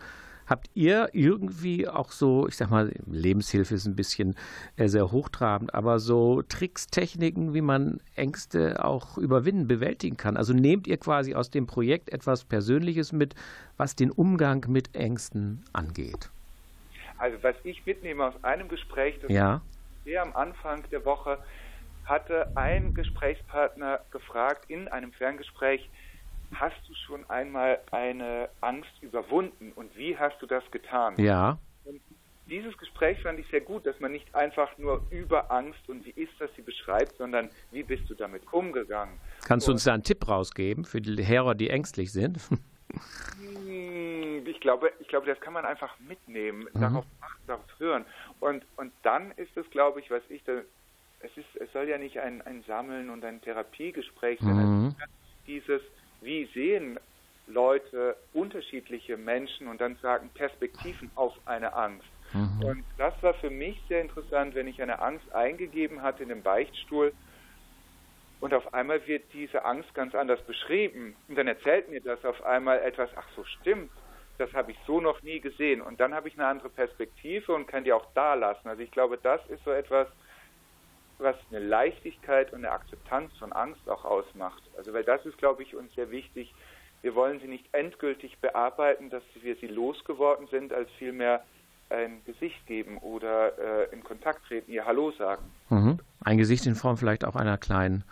habt ihr irgendwie auch so, ich sag mal, Lebenshilfe ist ein bisschen äh, sehr hochtrabend, aber so Tricks, Techniken, wie man Ängste auch überwinden, bewältigen kann? Also nehmt ihr quasi aus dem Projekt etwas Persönliches mit, was den Umgang mit Ängsten angeht? Also was ich mitnehme aus einem Gespräch, das Ja. sehr am Anfang der Woche, hatte ein Gesprächspartner gefragt in einem Ferngespräch, hast du schon einmal eine Angst überwunden und wie hast du das getan? Ja. Und dieses Gespräch fand ich sehr gut, dass man nicht einfach nur über Angst und wie ist das sie beschreibt, sondern wie bist du damit umgegangen? Kannst du uns da einen Tipp rausgeben für die Hörer, die ängstlich sind? Hm, Ich glaube, ich glaube, das kann man einfach mitnehmen, darauf achten, darauf hören. Und, und dann ist es, glaube ich, was ich da, es ist, es soll ja nicht ein, ein Sammeln und ein Therapiegespräch sein. Mhm. Dieses, wie sehen Leute unterschiedliche Menschen und dann sagen Perspektiven auf eine Angst. Und das war für mich sehr interessant, wenn ich eine Angst eingegeben hatte in dem Beichtstuhl und auf einmal wird diese Angst ganz anders beschrieben. Und dann erzählt mir das auf einmal etwas, ach so stimmt, das habe ich so noch nie gesehen. Und dann habe ich eine andere Perspektive und kann die auch da lassen. Also ich glaube, das ist so etwas, was eine Leichtigkeit und eine Akzeptanz von Angst auch ausmacht. Also weil das ist, glaube ich, uns sehr wichtig. Wir wollen sie nicht endgültig bearbeiten, dass wir sie losgeworden sind, als vielmehr ein Gesicht geben oder äh, in Kontakt treten, ihr Hallo sagen. Mhm. Ein Gesicht in Form vielleicht auch einer kleinen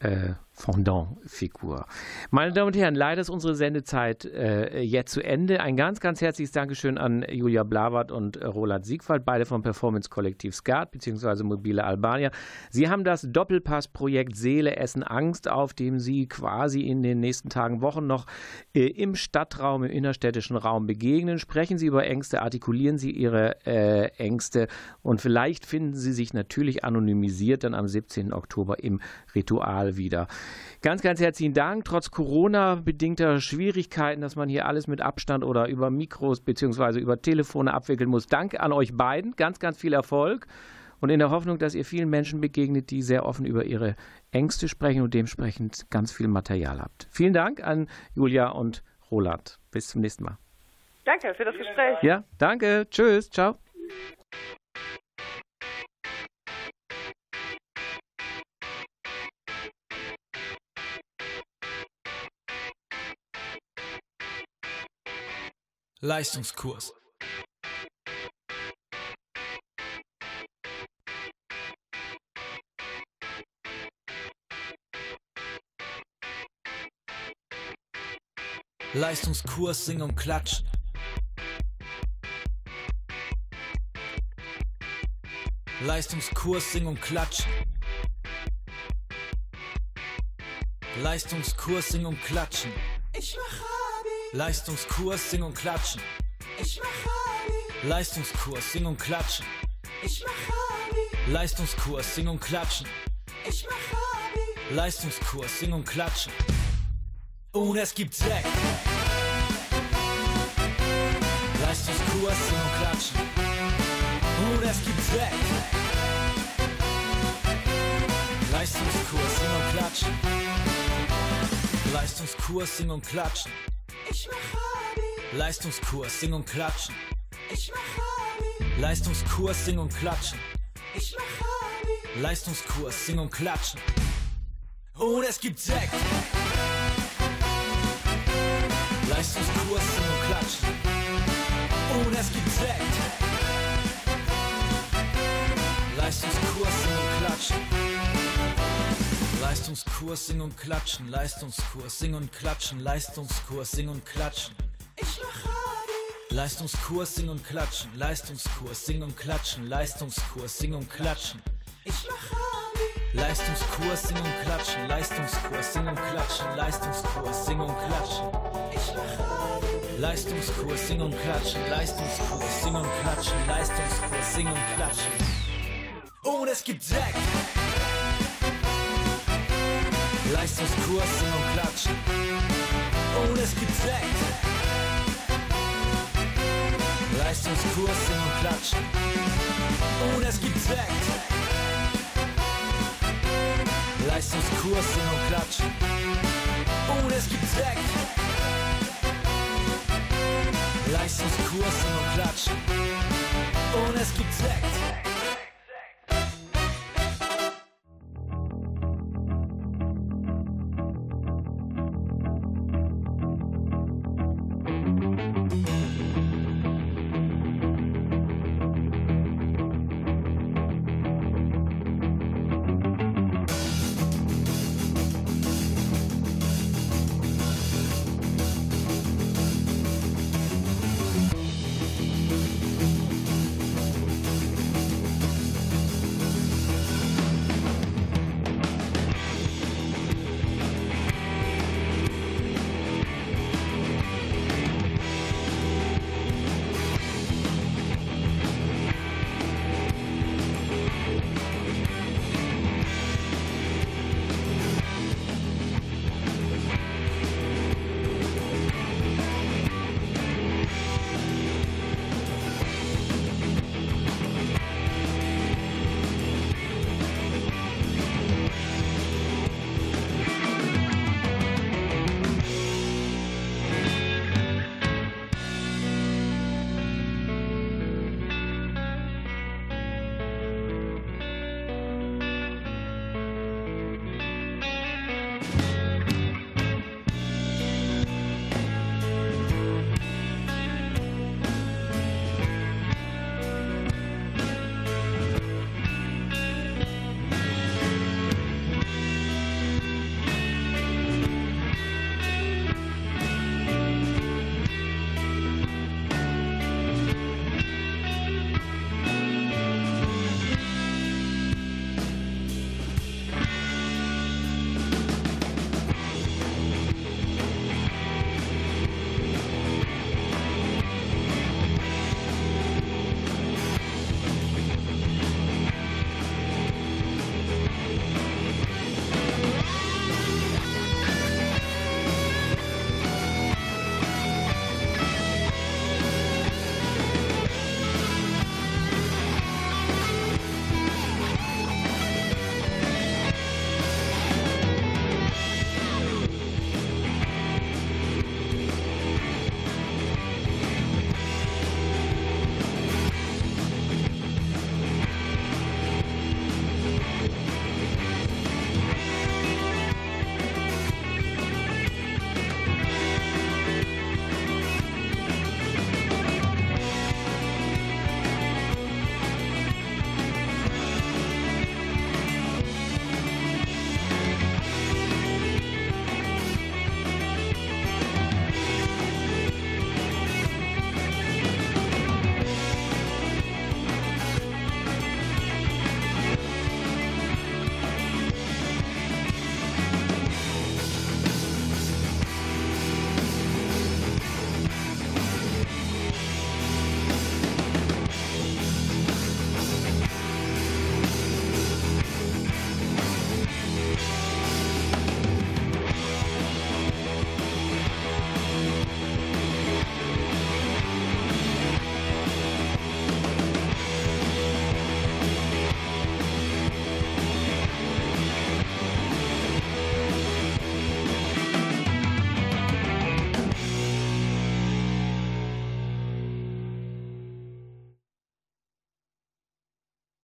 äh, Fondant-Figur. Meine Damen und Herren, leider ist unsere Sendezeit äh, jetzt zu Ende. Ein ganz, ganz herzliches Dankeschön an Julia Blawart und äh, Roland Siegwald, beide vom Performance-Kollektiv Skat bzw. Mobile Albania. Sie haben das Doppelpass-Projekt Seele, Essen, Angst, auf dem Sie quasi in den nächsten Tagen, Wochen noch äh, im Stadtraum, im innerstädtischen Raum begegnen. Sprechen Sie über Ängste, artikulieren Sie Ihre äh, Ängste und vielleicht finden Sie sich natürlich anonymisiert dann am 17. Oktober im Ritual wieder. Ganz, ganz herzlichen Dank. Trotz Corona-bedingter Schwierigkeiten, dass man hier alles mit Abstand oder über Mikros bzw. über Telefone abwickeln muss. Danke an euch beiden. Ganz, ganz viel Erfolg. Und in der Hoffnung, dass ihr vielen Menschen begegnet, die sehr offen über ihre Ängste sprechen und dementsprechend ganz viel Material habt. Vielen Dank an Julia und Roland. Bis zum nächsten Mal. Danke für das Gespräch. Ja, danke. Tschüss. Ciao. Leistungskurs. Leistungskurs Sing und Klatschen. Leistungskurs Sing und Klatschen. Leistungskurs Sing und Klatschen. Ich mach Abi. Leistungskurs Sing und Klatschen. Ich mach Abi. Leistungskurs Sing und Klatschen. Ich mach Abi. Leistungskurs Sing und Klatschen. Ich mach Abi. Leistungskurs Sing und Klatschen. Und es gibt Sekt. Leistungskurs Sing und Klatschen. Und es gibt Sekt. Leistungskurs Sing und Klatschen. Leistungskurs Sing und Klatschen. Ich mach Abi. Leistungskurs Sing und Klatschen. Ich mach Abi. Leistungskurs Sing und Klatschen. Ich mach Abi. Leistungskurs Sing und Klatschen. Und es gibt Sekt. Leistungskurs Sing und Klatschen. Und es gibt Sekt. Leistungskurs Sing und Klatschen. Leistungskurs Sing und Klatschen. Leistungskurs Sing und Klatschen. Leistungskurs Sing und Klatschen. Ich mach. Leistungskurs Sing und Klatschen. Leistungskurs Sing und Klatschen. Leistungskurs Sing und Klatschen. Ich mach. Leistungskurs Sing und Klatschen. Leistungskurs Sing und Klatschen. Leistungskurs Sing und Klatschen. Ich mach. Leistungskurs Sing und Klatschen. Leistungskurs Sing und Klatschen. Leistungskurs Sing und Klatschen. Und es gibt Sekt. Leistungskurs singen und klatschen. Und es gibt Sekt. Leistungskurs singen und klatschen. Und es gibt Sekt. Leistungskurs singen und klatschen. Und es gibt Sekt. Leistungskurs singen und klatschen. Und es gibt Sekt.